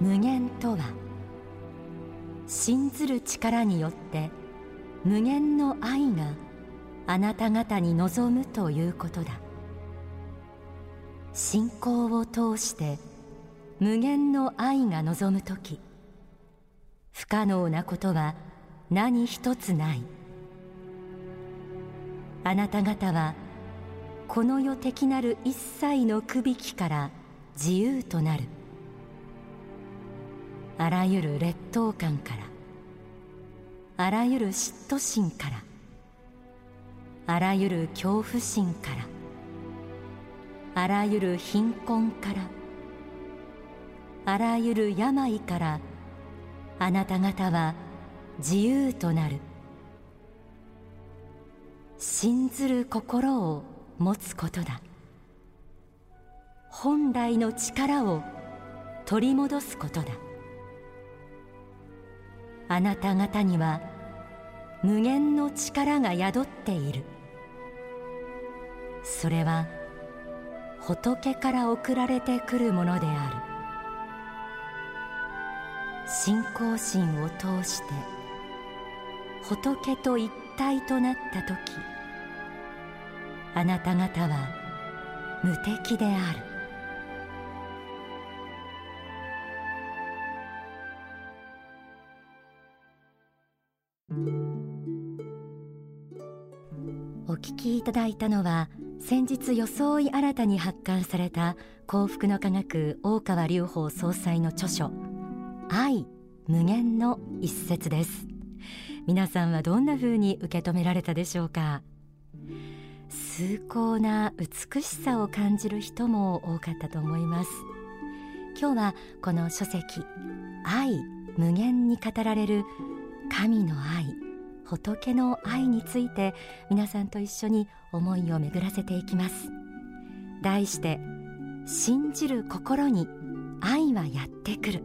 無限とは。信ずる力によって無限の愛があなた方に望むということだ。信仰を通して無限の愛が望む時不可能なことは何一つない。あなた方はこの世的なる一切のくびきから自由となる。あらゆる劣等感からあらゆる嫉妬心からあらゆる恐怖心からあらゆる貧困からあらゆる病からあなた方は自由となる。信ずる心を持つことだ。本来の力を取り戻すことだ。あなた方には無限の力が宿っている。それは仏から送られてくるものである。信仰心を通して仏と一体となった時あなた方は無敵である。ただいたのは先日装い新たに発刊された幸福の科学大川隆法総裁の著書愛無限の一節です。皆さんはどんな風に受け止められたでしょうか？崇高な美しさを感じる人も多かったと思います。今日はこの書籍愛無限に語られる神の愛。仏の愛について皆さんと一緒に思いを巡らせていきます。題して信じる心に愛はやってくる。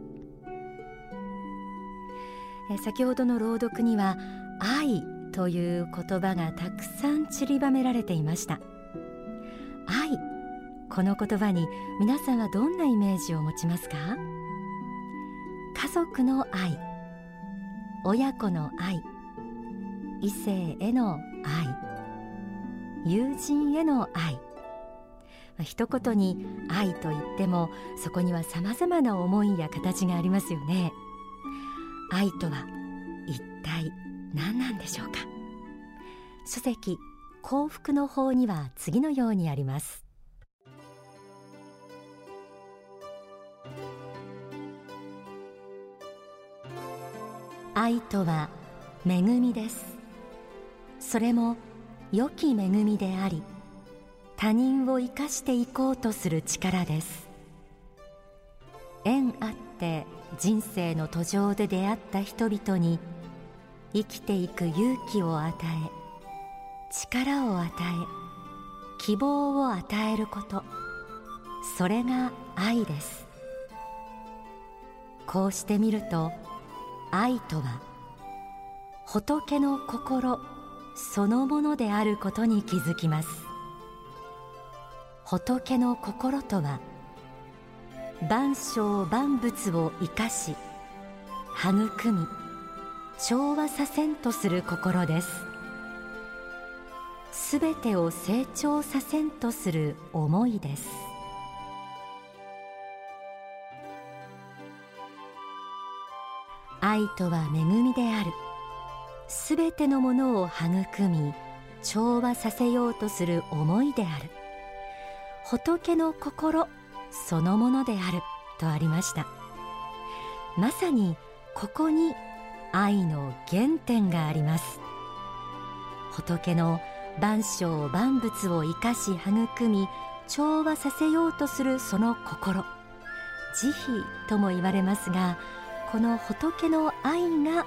先ほどの朗読には愛という言葉がたくさん散りばめられていました。愛この言葉に皆さんはどんなイメージを持ちますか？家族の愛親子の愛異性への愛。友人への愛。一言に愛と言ってもそこには様々な思いや形がありますよね。愛とは一体何なんでしょうか。書籍幸福の法には次のようにあります。愛とは恵みです。それも良き恵みであり他人を生かしていこうとする力です。縁あって人生の途上で出会った人々に生きていく勇気を与え力を与え希望を与えること。それが愛です。こうしてみると愛とは仏の心そのものであることに気づきます。仏の心とは万象万物を生かし育み調和させんとする心です。すべてを成長させんとする思いです。愛とは恵みである。すべてのものを育み調和させようとする思いである。仏の心そのものであるとありました。まさにここに愛の原点があります。仏の万象万物を生かし育み調和させようとするその心。慈悲とも言われますがこの仏の愛が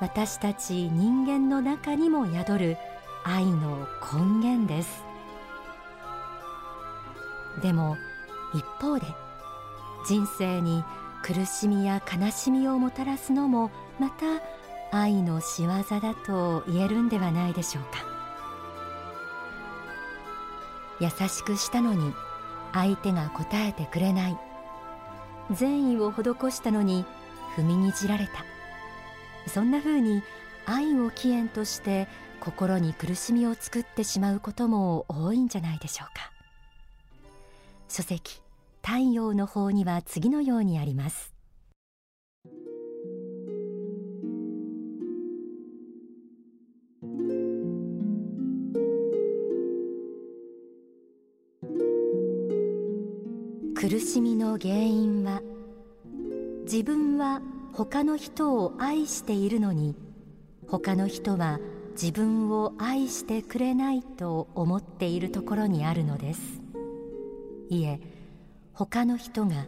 私たち人間の中にも宿る愛の根源です。でも一方で人生に苦しみや悲しみをもたらすのもまた愛の仕業だと言えるんではないでしょうか。優しくしたのに相手が答えてくれない。善意を施したのに踏みにじられた。そんな風に愛を起源として心に苦しみを作ってしまうことも多いんじゃないでしょうか。書籍太陽の方には次のようにあります。苦しみの原因は自分は他の人を愛しているのに他の人は自分を愛してくれないと思っているところにあるのです。いえ他の人が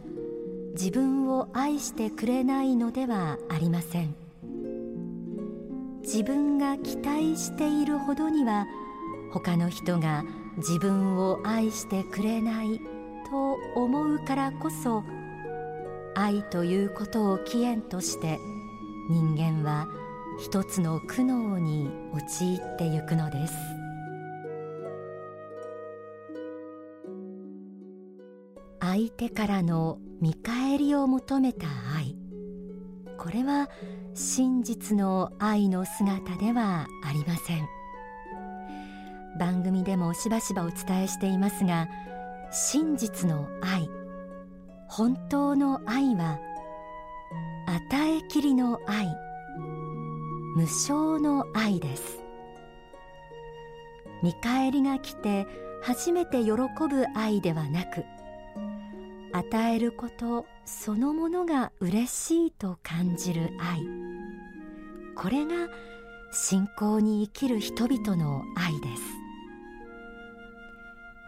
自分を愛してくれないのではありません。自分が期待しているほどには他の人が自分を愛してくれないと思うからこそ愛ということを起源として人間は一つの苦悩に陥ってゆくのです。相手からの見返りを求めた愛。これは真実の愛の姿ではありません。番組でもしばしばお伝えしていますが真実の愛。本当の愛は与えきりの愛無償の愛です。見返りが来て初めて喜ぶ愛ではなく与えることそのものが嬉しいと感じる愛。これが信仰に生きる人々の愛です。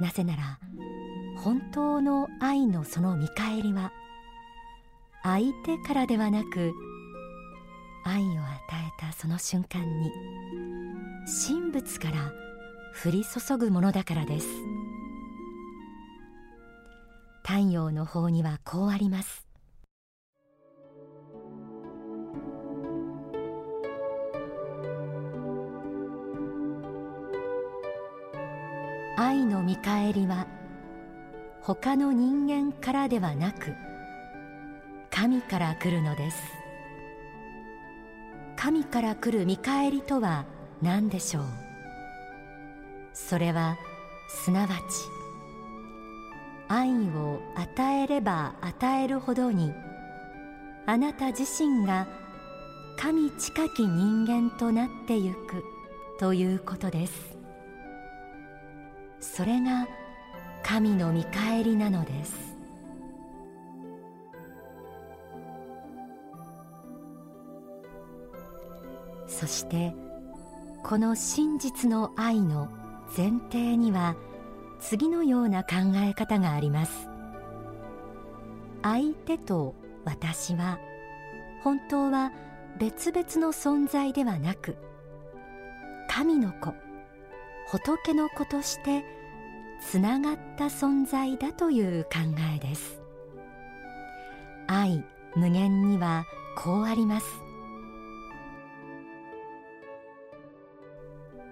なぜなら本当の愛のその見返りは相手からではなく愛を与えたその瞬間に神仏から降り注ぐものだからです。太陽の方にはこうあります。愛の見返りは他の人間からではなく神から来るのです。神から来る見返りとは何でしょう？それはすなわち愛を与えれば与えるほどにあなた自身が神近き人間となってゆくということです。それが神の見返りなのです。そしてこの真実の愛の前提には次のような考え方があります。相手と私は本当は別々の存在ではなく神の子仏の子としてつながった存在だという考えです。愛無限にはこうあります。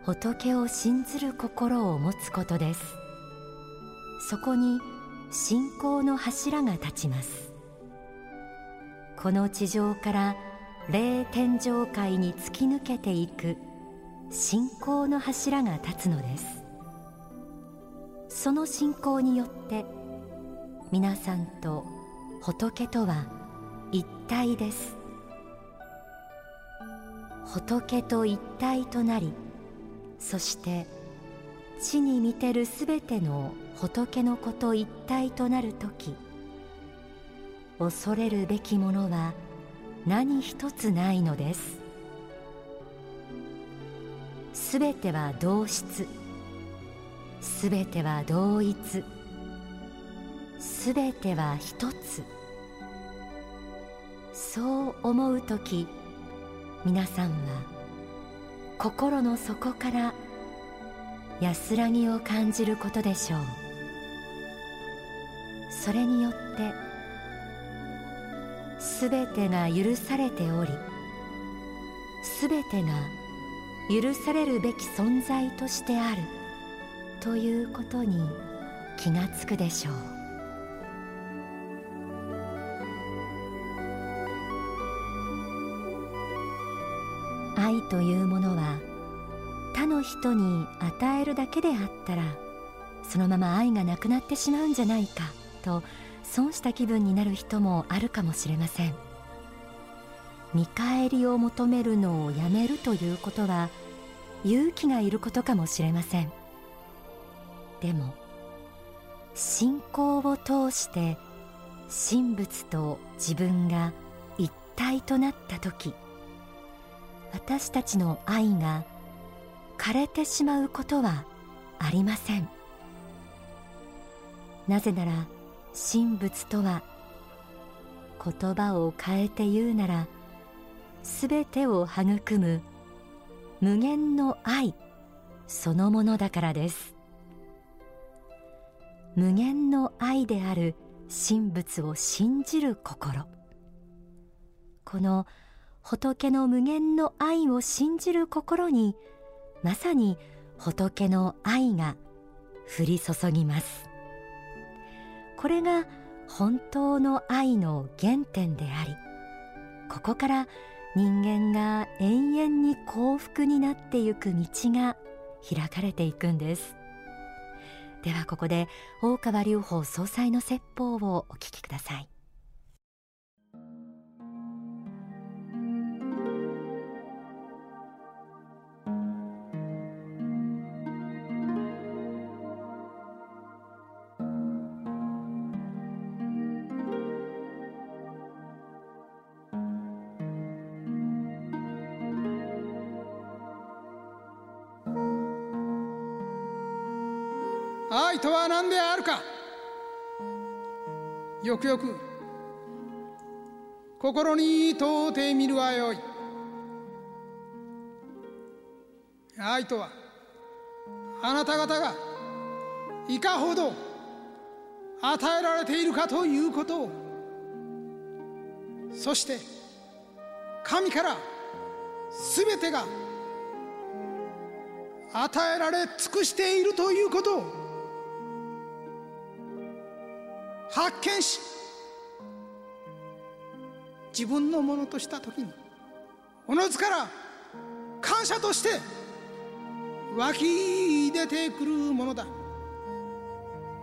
仏を信ずる心を持つことです。そこに信仰の柱が立ちます。この地上から霊天上界に突き抜けていく信仰の柱が立つのです。その信仰によって皆さんと仏とは一体です。仏と一体となりそして地に見てるすべての仏の子と一体となる時恐れるべきものは何一つないのです。すべては同質。すべては同一。すべては一つ。そう思う時皆さんは心の底から安らぎを感じることでしょう。それによってすべてが許されておりすべてが許されるべき存在としてある。ということに気がつくでしょう。愛というものは他の人に与えるだけであったらそのまま愛がなくなってしまうんじゃないかと損した気分になる人もあるかもしれません。見返りを求めるのをやめるということは勇気がいることかもしれません。でも信仰を通して神仏と自分が一体となった時私たちの愛が枯れてしまうことはありません。なぜなら神仏とは言葉を変えて言うならすべてを育む無限の愛そのものだからです。無限の愛である神仏を信じる心。この仏の無限の愛を信じる心にまさに仏の愛が降り注ぎます。これが本当の愛の原点でありここから人間が永遠に幸福になってゆく道が開かれていくんです。ではここで大川隆法総裁の説法をお聞きください。愛とは何であるか。よくよく心に問うてみるはよい。愛とはあなた方がいかほど与えられているかということを。そして神から全てが与えられ尽くしているということを。発見し自分のものとした時におのずから感謝として湧き出てくるものだ。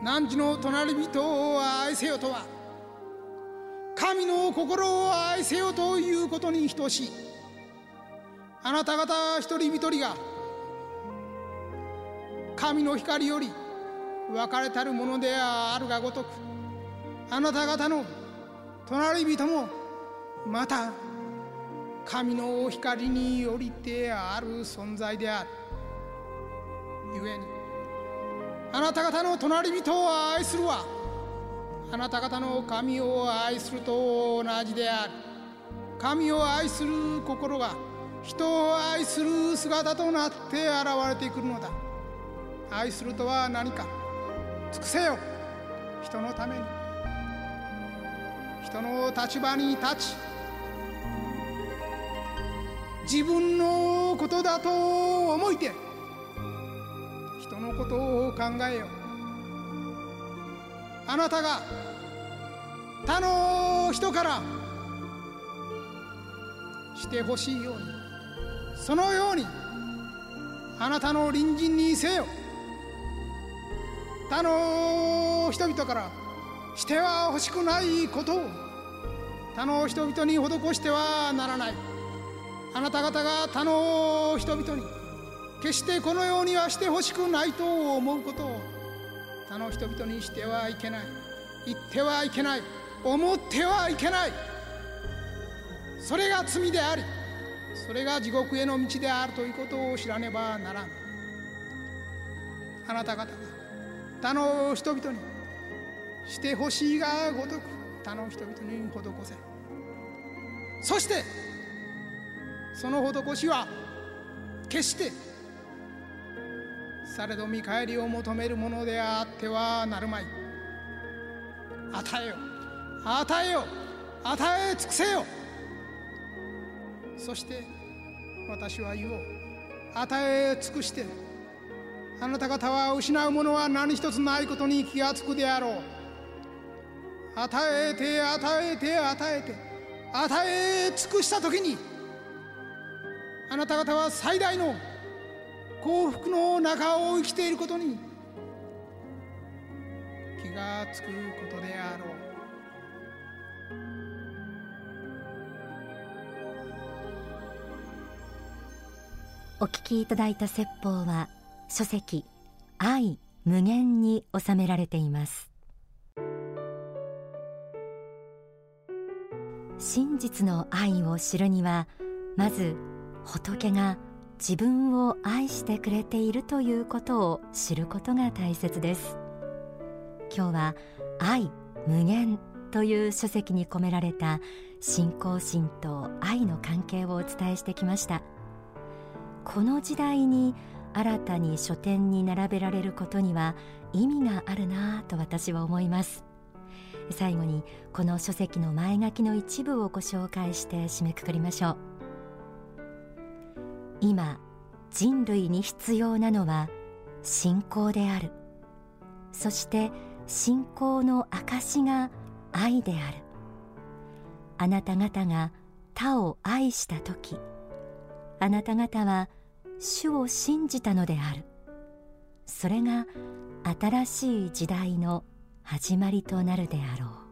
汝の隣人を愛せよとは神の心を愛せよということに等しい。あなた方一人一人が神の光より分かれたるものであるがごとくあなた方の隣人もまた神のお光によりてある存在である。ゆえにあなた方の隣人を愛するはあなた方の神を愛すると同じである。神を愛する心が人を愛する姿となって現れてくるのだ。愛するとは何か尽くせよ人のために。人の立場に立ち自分のことだと思いて人のことを考えよあなたが他の人からしてほしいようにそのようにあなたの隣人にせよ他の人々からしては欲しくないことを。他の人々に施してはならない。あなた方が他の人々に決してこのようにはしてほしくないと思うことを。他の人々にしてはいけない。言ってはいけない。思ってはいけない。それが罪でありそれが地獄への道であるということを知らねばならん。あなた方が他の人々にしてほしいがごとく他の人々に施せ。そしてその施しは決してされど見返りを求めるものであってはなるまい。与えよ与えよ与え尽くせよ。そして私は言おう与え尽くしてあなた方は失うものは何一つないことに気がつくであろう。与えて与えて与えて与え尽くした時にあなた方は最大の幸福の中を生きていることに気がつくことであろう。お聞きいただいた説法は書籍愛無限に収められています。真実の愛を知るにはまず仏が自分を愛してくれているということを知ることが大切です。今日は愛無限という書籍に込められた信仰心と愛の関係をお伝えしてきました。この時代に新たに書店に並べられることには意味があるなと私は思います。最後にこの書籍の前書きの一部をご紹介して締めくくりましょう。今人類に必要なのは信仰である。そして信仰の証が愛である。あなた方が他を愛した時あなた方は主を信じたのである。それが新しい時代の始まりとなるであろう。